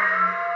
Música